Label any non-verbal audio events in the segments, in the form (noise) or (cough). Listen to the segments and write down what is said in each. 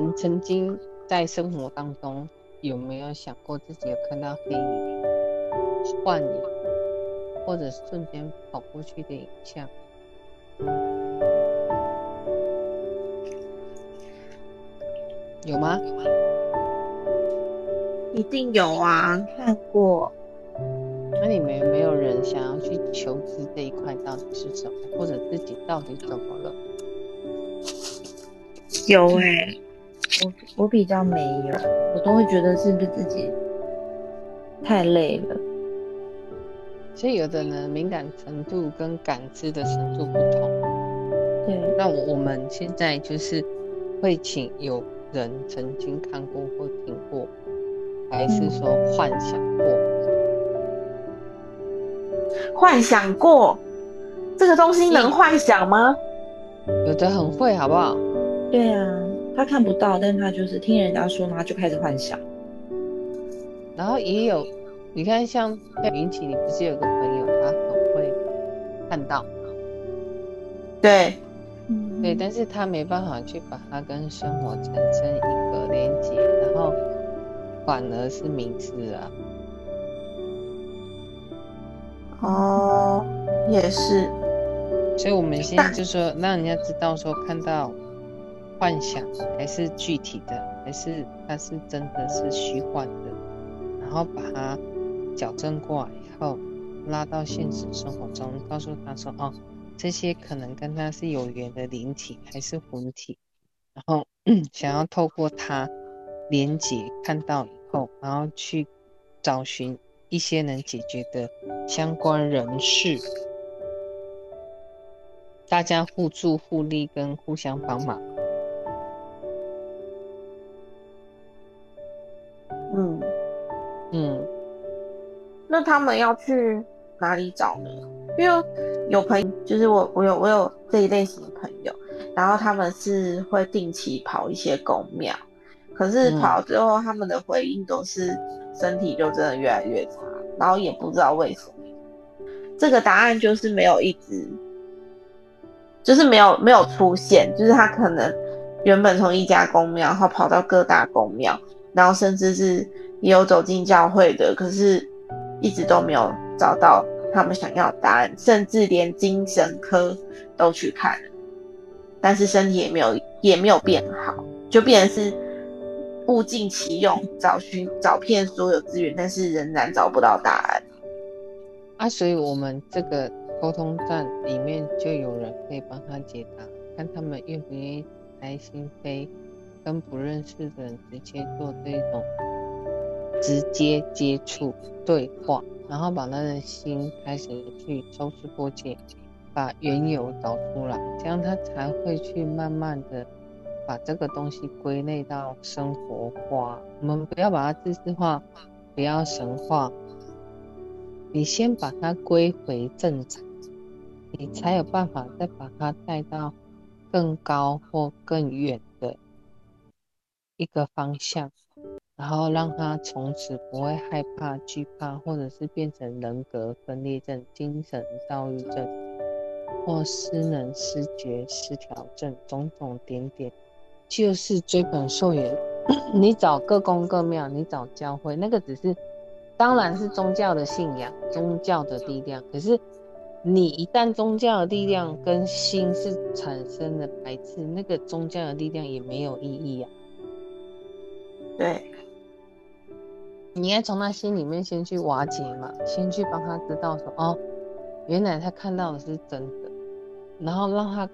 们曾经在生活当中有没有想过自己有看到黑影、幻影，或者瞬间跑过去的影像？有吗？一定有啊，看过。那你们有没有人想要去求知这一块到底是什么，或者自己到底怎么了？有哎，我我比较没有，我都会觉得是不是自己太累了。所以有的人敏感程度跟感知的程度不同。对，那我们现在就是会请有人曾经看过或听过，还是说幻想过？幻想过这个东西能幻想吗？有的很会，好不好？对啊，他看不到，但他就是听人家说，然后就开始幻想。然后也有，你看像云奇，你不是有个朋友，他很会看到，对，对，但是他没办法去把它跟生活产生一个连接，然后反而是迷失啊。哦，也是。所以我们现在就说，让人家知道说，看到幻想还是具体的，还是它是真的是虚幻的，然后把它矫正过来以后，拉到现实生活中，告诉他说，哦，这些可能跟他是有缘的灵体还是魂体，然后 (clears throat) 想要透过它连接看到以后，然后去找寻。一些能解决的相关人士，大家互助互利跟互相帮忙。那他们要去哪里找呢？因为有朋友，就是我，我有我有这一类型的朋友，然后他们是会定期跑一些公庙。可是跑之后，他们的回应都是身体就真的越来越差，然后也不知道为什么。这个答案就是没有一直，就是没有没有出现，就是他可能原本从一家公庙，然后跑到各大公庙，然后甚至是也有走进教会的，可是一直都没有找到他们想要的答案，甚至连精神科都去看了，但是身体也没有也没有变好，就变成是。物尽其用，找寻找遍所有资源，但是仍然找不到答案。啊，所以我们这个沟通站里面就有人可以帮他解答，看他们愿不愿意开心飞，跟不认识的人直接做这种直接接触对话，然后把他的心开始去抽丝剥茧，把缘由找出来，这样他才会去慢慢的。把这个东西归类到生活化，我们不要把它知识化，不要神化。你先把它归回正常，你才有办法再把它带到更高或更远的一个方向，然后让他从此不会害怕、惧怕，或者是变成人格分裂症、精神躁郁症或失能、失觉失调症，种种点点。就是追本溯源，(coughs) 你找各宫各庙，你找教会，那个只是，当然是宗教的信仰，宗教的力量。可是，你一旦宗教的力量跟心是产生了排斥，那个宗教的力量也没有意义啊。对，你应该从他心里面先去瓦解嘛，先去帮他知道说，哦，原来他看到的是真的，然后让他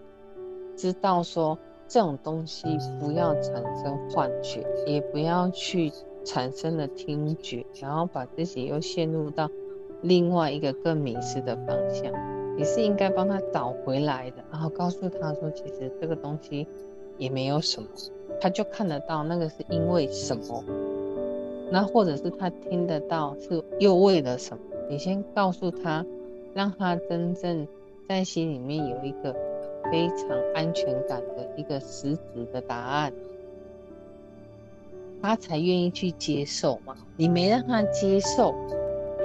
知道说。这种东西不要产生幻觉，也不要去产生了听觉，然后把自己又陷入到另外一个更迷失的方向。你是应该帮他找回来的，然后告诉他说，其实这个东西也没有什么，他就看得到那个是因为什么，那或者是他听得到是又为了什么？你先告诉他，让他真正在心里面有一个。非常安全感的一个实质的答案，他才愿意去接受嘛。你没让他接受，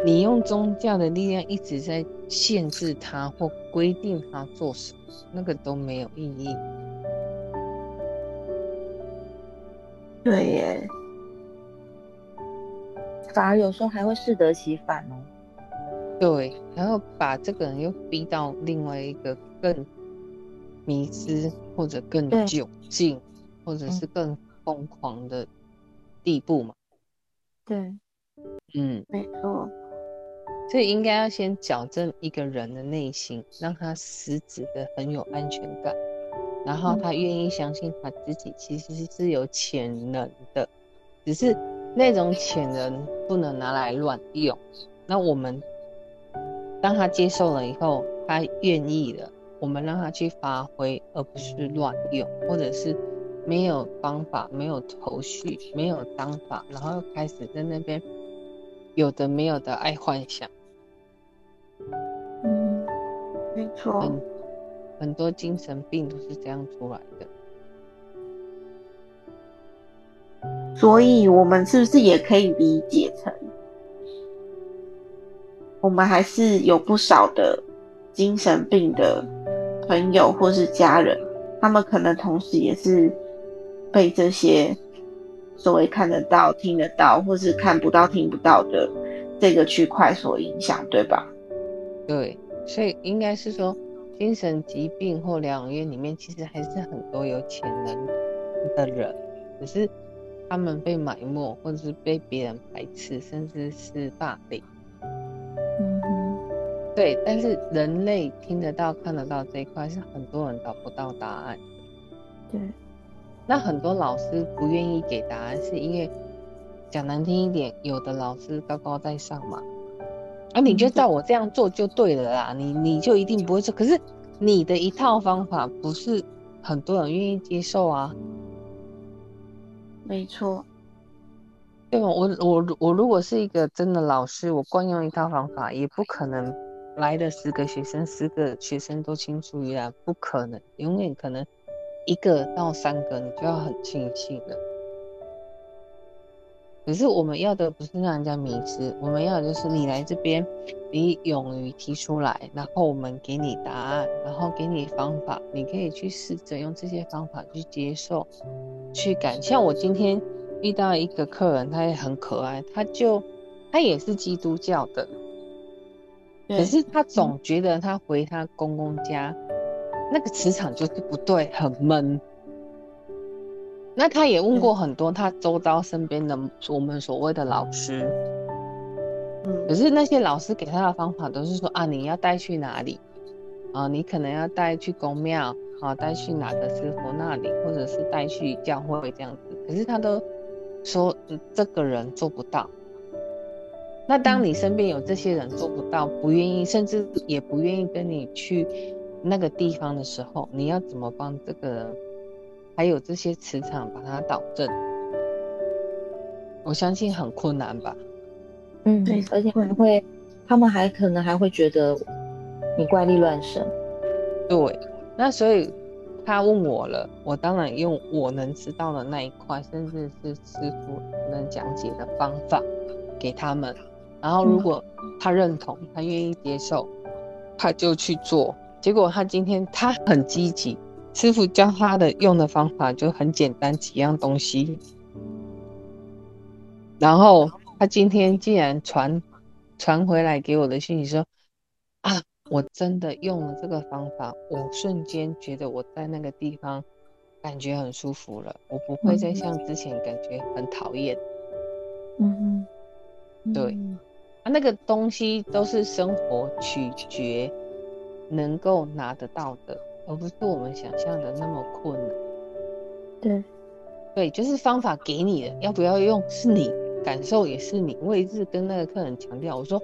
你用宗教的力量一直在限制他或规定他做什么，那个都没有意义。对耶，反而有时候还会适得其反哦。对，然后把这个人又逼到另外一个更迷失或者更对。窘境，或者是更疯狂的地步嘛。对，嗯，没错，所以应该要先矫正一个人的内心，让他实质的很有安全感，然后他愿意相信他自己其实是有潜能的，只是那种潜能不能拿来乱用。那我们当他接受了以后，他愿意了，我们让他去发挥，而不是乱用，或者是没有方法、没有头绪、没有章法，然后又开始在那边有的没有的爱幻想。嗯，没错，很很多精神病都是这样出来的。所以我们是不是也可以理解成，我们还是有不少的精神病的朋友或是家人，他们可能同时也是被这些所谓看得到、听得到，或是看不到、听不到的这个区块所影响，对吧？对，所以应该是说，精神疾病或疗养院里面，其实还是很多有潜能的人，只是他们被埋没，或者是被别人排斥，甚至是霸凌。嗯哼，对，但是人类听得到、看得到这一块，是很多人找不到答案。对，那很多老师不愿意给答案，是因为讲难听一点，有的老师高高在上嘛，啊，你就照我这样做就对了啦，你你就一定不会错。可是你的一套方法不是很多人愿意接受啊，没错，对？我我我如果是一个真的老师，我惯用一套方法，也不可能来的十个学生，十个学生都青出于蓝，不可能，永远可能一个到三个，你就要很庆幸了。可是我们要的不是让人家迷失，我们要的就是你来这边，你勇于提出来，然后我们给你答案，然后给你方法，你可以去试着用这些方法去接受，去感。像我今天遇到一个客人，他也很可爱，他就他也是基督教的，可，是他总觉得他回他公公家，那个磁场就是不对，很闷。那他也问过很多他周遭身边的我们所谓的老师，可嗯，是那些老师给他的方法都是说啊，你要带去哪里啊？你可能要带去公庙啊，带去哪个师傅那里，或者是带去教会这样子。可是他都说、嗯这个人做不到。那当你身边有这些人做不到，不愿意，甚至也不愿意跟你去那个地方的时候，你要怎么帮这个人？还有这些磁场把它导正，我相信很困难吧。嗯对，而且还会，他们还可能还会觉得你怪力乱神。对，那所以他问我了，我当然用我能知道的那一块，甚至是师傅能讲解的方法给他们。然后如果他认同，他愿意接受，他就去做。结果他今天他很积极，师傅教他的用的方法就很简单，几样东西。然后他今天竟然传传回来给我的信息说啊，我真的用了这个方法，我瞬间觉得我在那个地方感觉很舒服了，我不会再像之前感觉很讨厌。嗯哼，对嗯啊，那个东西都是生活取决能够拿得到的，而不是我们想象的那么困难。对，对，就是方法给你的，要不要用是你感受也是你。我一直跟那个客人强调，我说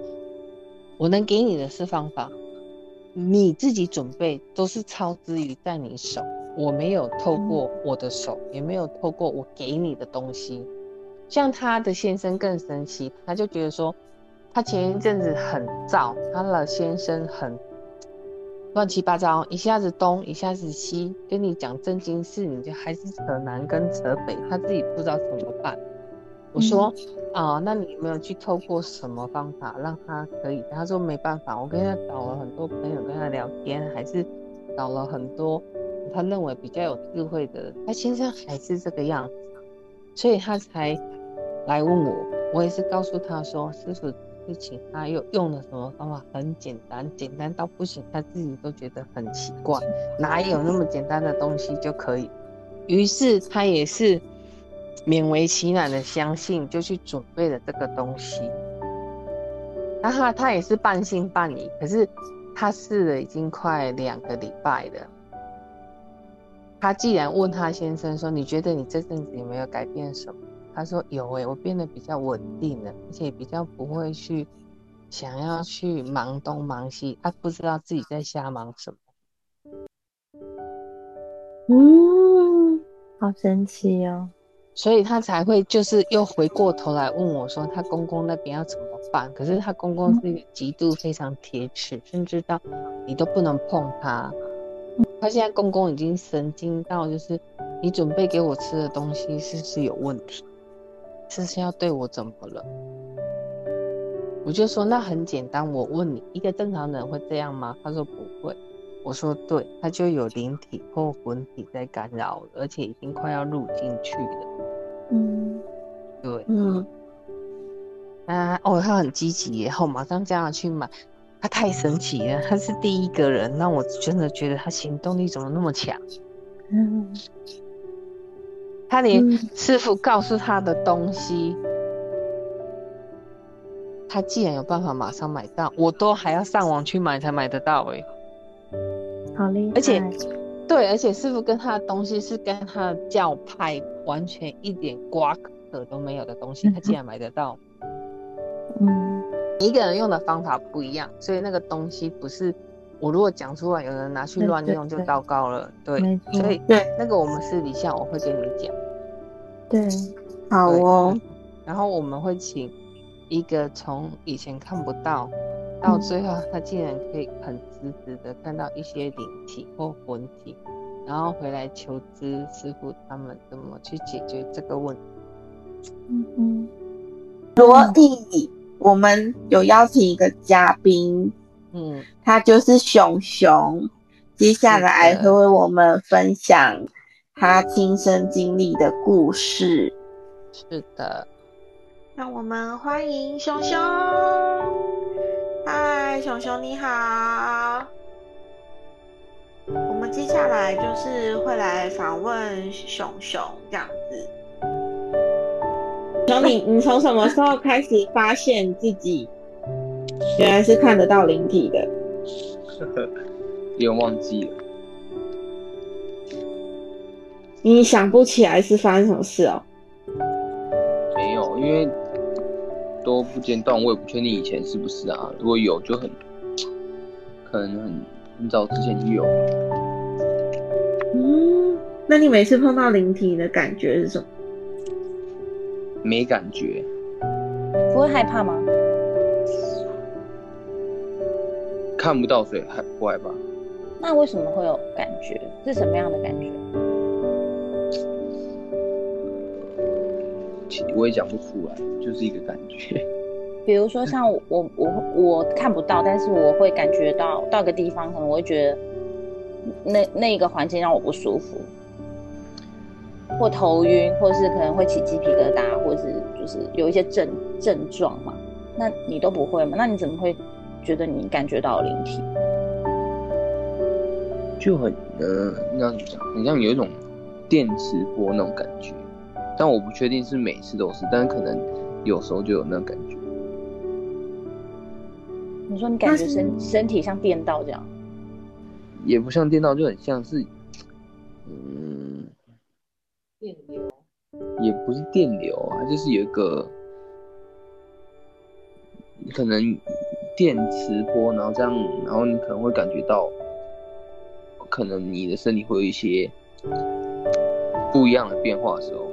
我能给你的是方法，你自己准备都是超之于在你手，我没有透过我的手，也没有透过我给你的东西。像他的先生更神奇，他就觉得说，他前一阵子很燥，他的先生很乱七八糟，一下子东一下子西，跟你讲正经事，你就还是扯南跟扯北，他自己不知道怎么办。我说啊、那你有没有去透过什么方法让他可以？他说没办法，我跟他找了很多朋友跟他聊天，还是找了很多他认为比较有智慧的人，他先生还是这个样子。所以他才来问我。我也是告诉他说，师傅是请他又用了什么方法，很简单，简单到不行，他自己都觉得很奇怪，哪有那么简单的东西就可以？于是他也是勉为其难的相信，就去准备了这个东西。然后他也是半信半疑，可是他试了已经快两个礼拜了。他既然问他先生说：“你觉得你这阵子有没有改变什么？”他说：“有诶，我变得比较稳定了，而且比较不会去想要去忙东忙西，他不知道自己在瞎忙什么。”嗯，好神奇哦！所以他才会就是又回过头来问我说：“他公公那边要怎么办？”可是他公公是一个极度非常铁齿，甚至到你都不能碰他。他现在公公已经神经到，就是你准备给我吃的东西是不是有问题？是不是要对我怎么了？我就说那很简单，我问你，一个正常人会这样吗？他说不会。我说对，他就有灵体或魂体在干扰，而且已经快要入进去了。嗯，对，嗯，啊，哦，他很积极，然后马上叫他去买。他太神奇了，他是第一个人，让我真的觉得他行动力怎么那么强？嗯，(laughs) 他连师傅告诉他的东西，他既然有办法马上买到，我都还要上网去买才买得到哎，好厉害！而且，对，而且师傅跟他的东西是跟他的教派完全一点瓜葛都没有的东西，他竟然买得到。嗯。一个人用的方法不一样，所以那个东西不是我如果讲出来，有人拿去乱用就糟糕了。对，所以对那个我们私底下我会跟你讲。对，好哦。然后我们会请一个从以前看不到，到最后他竟然可以很直直的看到一些灵体或魂体，然后回来求知师傅他们怎么去解决这个问题。嗯嗯，罗弟。我们有邀请一个嘉宾，嗯，他就是熊熊，接下来会为我们分享他亲身经历的故事。是的，让我们欢迎熊熊。嗨，熊熊你好。我们接下来就是会来访问熊熊这样子。熊你，你从什么时候开始发现自己原来是看得到灵体的？有点忘记了。你想不起来是发生什么事哦？没有，因为都不间断，我也不确定以前是不是啊。如果有，就很可能很很早之前就有。嗯，那你每次碰到灵体的感觉是什么？没感觉，不会害怕吗？看不到，所以害不害怕？那为什么会有感觉？是什么样的感觉？我也讲不出来，就是一个感觉。比如说，像我我我看不到，但是我会感觉到到个地方，可能我会觉得那那一个环境让我不舒服。或头晕，或是可能会起鸡皮疙瘩，或是就是有一些症症状嘛？那你都不会吗？那你怎么会觉得你感觉到灵体？就很呃，应该怎么讲？很像有一种电磁波那种感觉，但我不确定是每次都是，但是可能有时候就有那种感觉。你说你感觉身身体像电到这样？也不像电到，就很像是，嗯。电流也不是电流啊，就是有一个可能电磁波，然后这样，然后你可能会感觉到，可能你的身体会有一些不一样的变化的时候。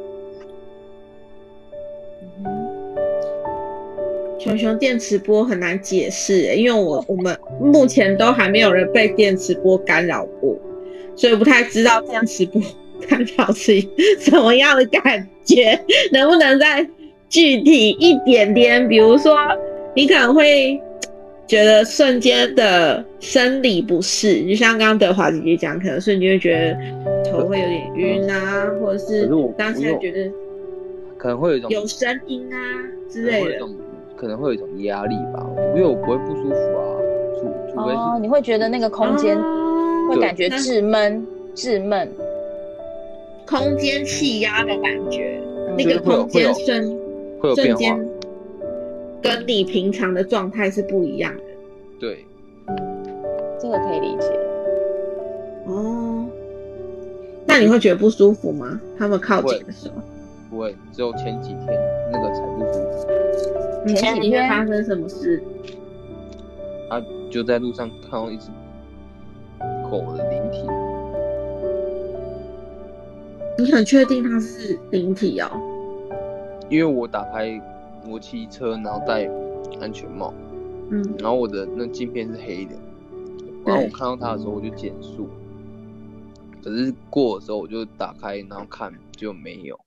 熊熊电磁波很难解释，因为我我们目前都还没有人被电磁波干扰过，所以不太知道电磁波。干扰是什么样的感觉？能不能再具体一点点？比如说，你可能会觉得瞬间的生理不适，就像刚刚德华姐姐讲，可能瞬间会觉得头会有点晕啊，或者是当下觉得可能会有一种有声音啊之类的。可能会有一种压力吧，因为我不会不舒服啊，除除非是、哦，你会觉得那个空间会哦感觉那滞闷、滞闷。空间气压的感觉，嗯那个空间瞬会有变化瞬间，跟你平常的状态是不一样的。对，这个可以理解。哦，那你会觉得不舒服吗？他们靠近的时候，不会，只有前几天那个才不舒服。前几天前几天发生什么事？他就在路上看到一只狗的灵体，你很确定它是灵体哦？因为我打开我骑车，然后戴安全帽，嗯，然后我的那镜片是黑的，然后我看到它的时候我就减速，可是过的时候我就打开然后看就没有，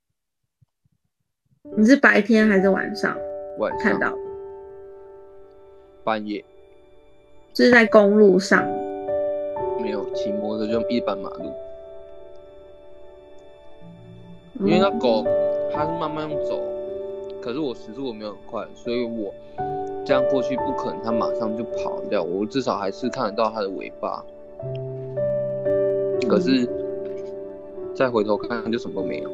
你是白天还是晚上？晚上。看到？半夜。是在公路上。没有骑摩托就一般马路，因为那嗯狗它是慢慢走，可是我时速我没有很快，所以我这样过去不可能它马上就跑掉，我至少还是看得到它的尾巴。可是再回头看就什么都没有，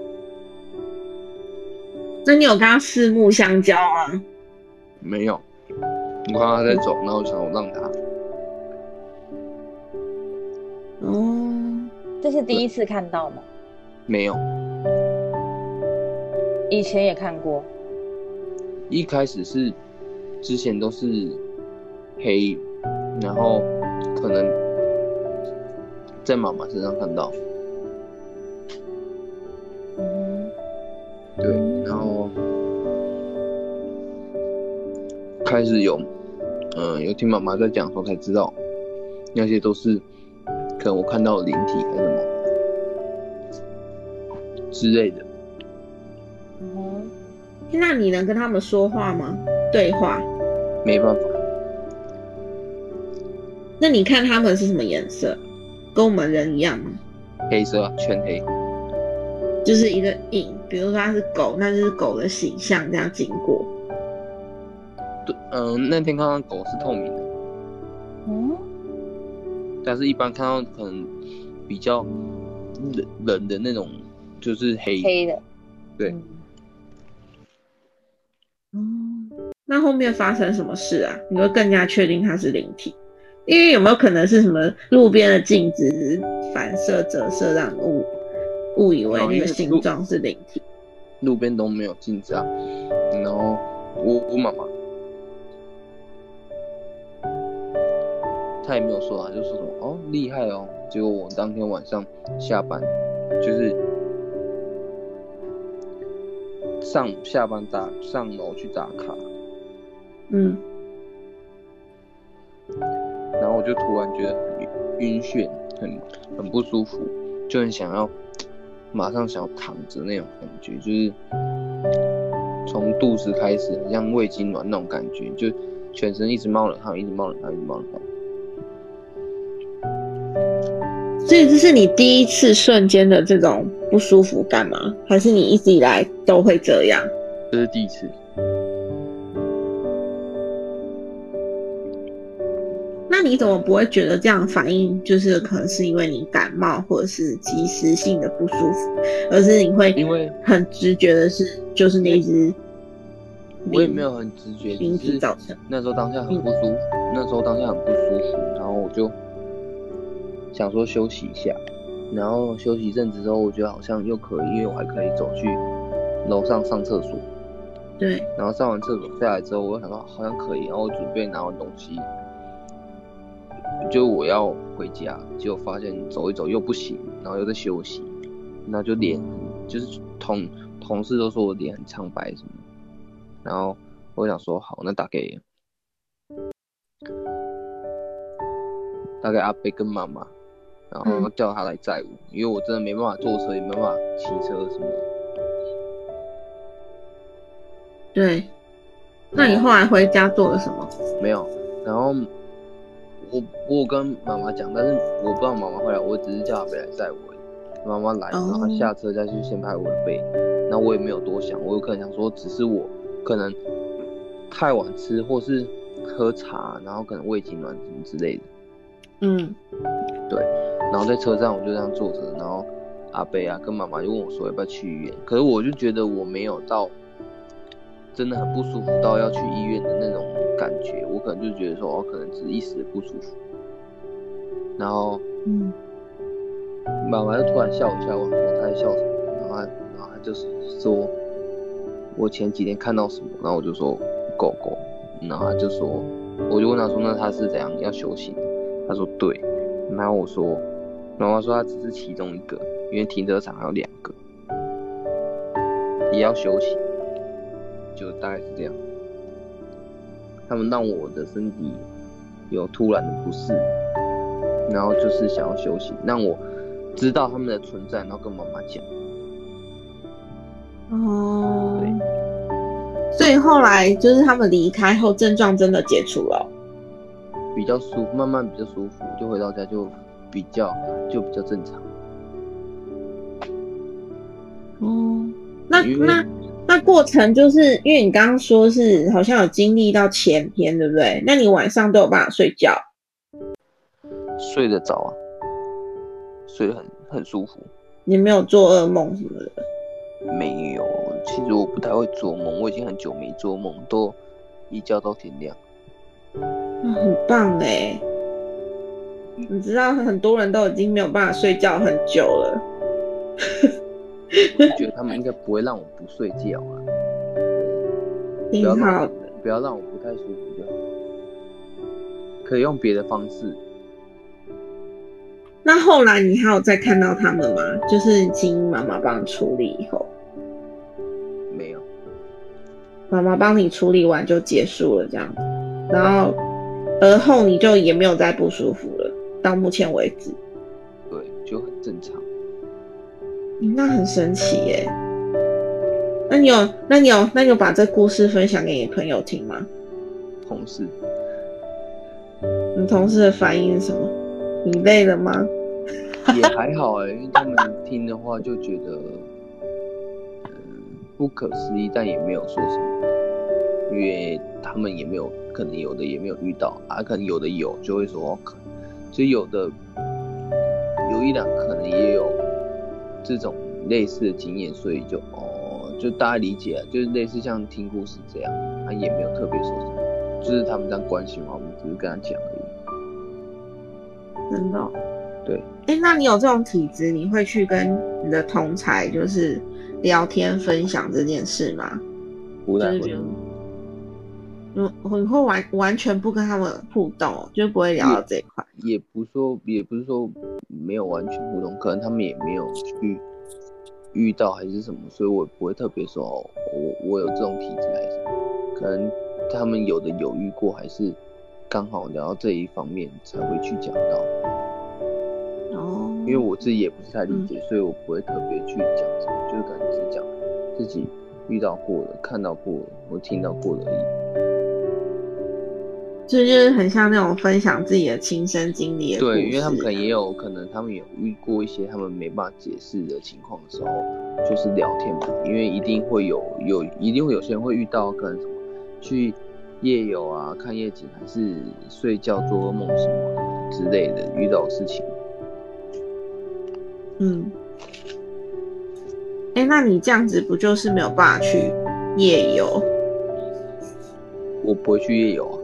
那你有跟它四目相交吗？没有。我看到它在走，然后我想我让它，哦，这是第一次看到吗？没有。以前也看过。一开始是之前都是黑，然后可能在妈妈身上看到，嗯，对，然后开始有，嗯、有听妈妈在讲的时候才知道，那些都是可能我看到的灵体还是什么之类的，嗯那你能跟他们说话吗？对话？没办法，那你看他们是什么颜色？跟我们人一样吗？黑色啊，全黑，就是一个影，比如说它是狗，那就是狗的形象这样经过。对，嗯、那天看到狗是透明的，嗯，但是一般看到可能比较冷冷的那种，就是黑，黑的。对嗯那后面发生什么事啊？你会更加确定它是灵体？因为有没有可能是什么路边的镜子反射折射，让你误误以为那个形状是灵体？路边都没有镜子啊。然后我我妈妈，她也没有说啊，就说什么哦厉害哦。结果我当天晚上下班，就是上下班打上楼去打卡，嗯，然后我就突然觉得很晕眩，很很不舒服，就很想要马上想要躺着那种感觉，就是从肚子开始，很像胃痉挛那种感觉，就全身一直冒冷汗，一直冒冷汗，一直冒冷汗。所以这是你第一次瞬间的这种不舒服感吗？还是你一直以来都会这样？这是第一次，你怎么不会觉得这样反应就是可能是因为你感冒或者是及时性的不舒服，而是你会因为很直觉的是就是那只我也没有很直觉，灵只是体造成。那时候当下很不舒服，那时候当下很不舒服，然后我就想说休息一下，然后休息一阵子之后，我觉得好像又可以，因为我还可以走去楼上上厕所，对，然后上完厕所下来之后，我又想到好像可以，然后我准备拿完东西，就我要回家，结果发现走一走又不行，然后又在休息，那就脸就是同同事都说我脸很苍白什么的，然后我想说好，那打给打给阿贝跟妈妈，然后嗯叫他来载我，因为我真的没办法坐车，也没办法骑车什么的。对。那你后来回家做了什么？没有，然后我我有跟妈妈讲，但是我不知道妈妈会来，我只是叫阿北来载我。妈妈来，然后下车再去先拍我的背，那我也没有多想，我有可能想说只是我可能太晚吃或是喝茶，然后可能胃痉挛什么之类的。嗯，对，然后在车站我就这样坐着，然后阿贝啊跟妈妈就问我说要不要去医院，可是我就觉得我没有到真的很不舒服到要去医院的那种感觉，我可能就觉得说我，可能只是一时的不舒服，然后嗯，妈妈就突然笑我笑，我说她在笑什么，然后她然后她就是说我前几天看到什么，然后我就说狗狗，然后她就说，我就问她说那她是怎样要修行？她说对，然后我说，妈妈说她只是其中一个，因为停车场还有两个，也要休息，就大概是这样。他们让我的身体有突然的不适，然后就是想要休息，让我知道他们的存在，然后跟妈妈讲。哦，对，所以后来就是他们离开后，症状真的解除了。比较舒服，慢慢比较舒服，就回到家就比较就比较正常。哦，那那那过程就是因为你刚刚说是好像有经历到前天，对不对？那你晚上都有办法睡觉？睡得着啊，睡得很很舒服。你没有做噩梦什么的？没有，其实我不太会做梦，我已经很久没做梦，都一觉到天亮。那很棒哎！你知道很多人都已经没有办法睡觉很久了。我觉得他们应该不会让我不睡觉啊，不挺要让我好的。不要让我不太舒服就好，可以用别的方式。那后来你还有再看到他们吗？就是请妈妈帮你处理以后，没有，妈妈帮你处理完就结束了这样子，然后而后你就也没有再不舒服了，到目前为止。对，就很正常。嗯那很神奇耶。那你有，那你有，那你有把这故事分享给你朋友听吗？同事你同事的反应是什么？你累了吗？也还好哎、因为他们听的话就觉得，嗯，不可思议，但也没有说什么，因为他们也没有，可能有的也没有遇到啊，可能有的有就会说，哦可，所以有的有一两可能也有这种类似的经验，所以就哦，就大家理解啊，就是类似像听故事这样，他、也没有特别说什么，就是他们这样关心嘛，我们只是跟他讲而已。真的哦、对，哎、那你有这种体质，你会去跟你的同才就是聊天分享这件事吗？不太会就是嗯，你会完完全不跟他们互动，就不会聊到这一块。也不说，也不是说没有完全互动，可能他们也没有去遇到还是什么，所以我也不会特别说哦，我我有这种体质还是什么，可能他们有的有遇过，还是刚好聊到这一方面才会去讲到，哦，因为我自己也不是太理解，所以我不会特别去讲什么，就是可能只是讲自己遇到过的、看到过的、我听到过的而已。这就是很像那种分享自己的亲身经历的。对，因为他们可能也有可能，他们有遇过一些他们没办法解释的情况的时候，就是聊天嘛。因为一定会有有一定会有些人会遇到可能什么去夜游啊、看夜景，还是睡觉做噩梦什么之类的遇到的事情。嗯，哎、那你这样子不就是没有办法去夜游？我不会去夜游啊，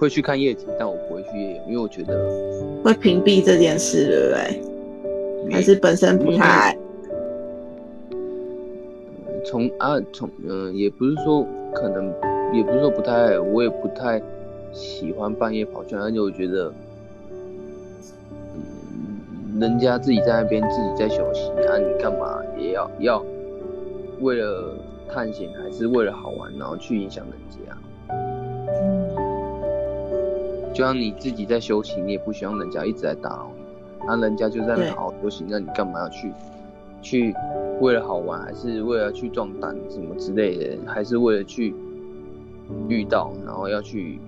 会去看夜景，但我不会去夜游，因为我觉得会屏蔽这件事，对不对？还是本身不太爱？从啊从嗯、也不是说可能，也不是说不太爱，我也不太喜欢半夜跑去，而且我觉得，嗯，人家自己在那边自己在休息，啊，你干嘛也要要为了探险还是为了好玩，然后去影响人家？就像你自己在休息，你也不希望人家一直在打扰你，那、人家就在那好好休息，那你干嘛要去去为了好玩，还是为了去壮胆什么之类的，还是为了去遇到，然后要去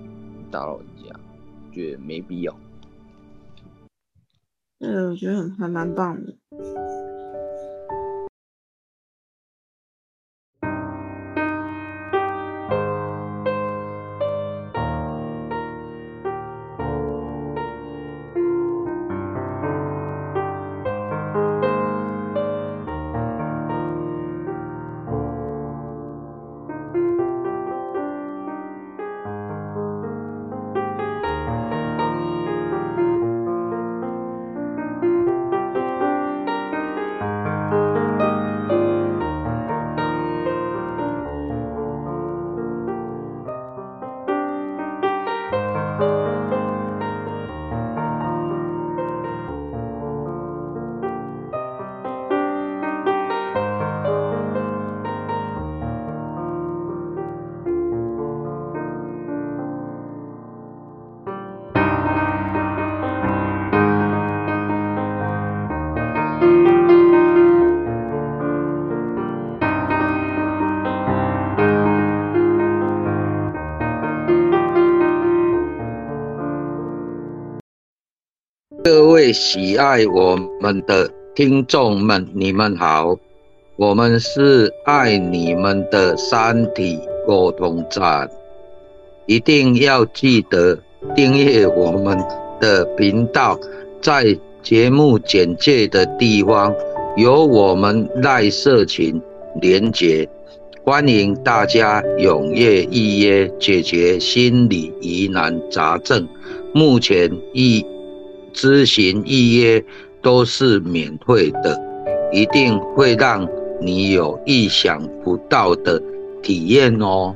打扰人家？觉得没必要。对，我觉得很还蛮棒的。喜爱我们的听众们，你们好，我们是爱你们的三体沟通站，一定要记得订阅我们的频道，在节目简介的地方有我们赖社群连结，欢迎大家踊跃预约解决心理疑难杂症，目前已。咨询预约都是免费的，一定会让你有意想不到的体验哦。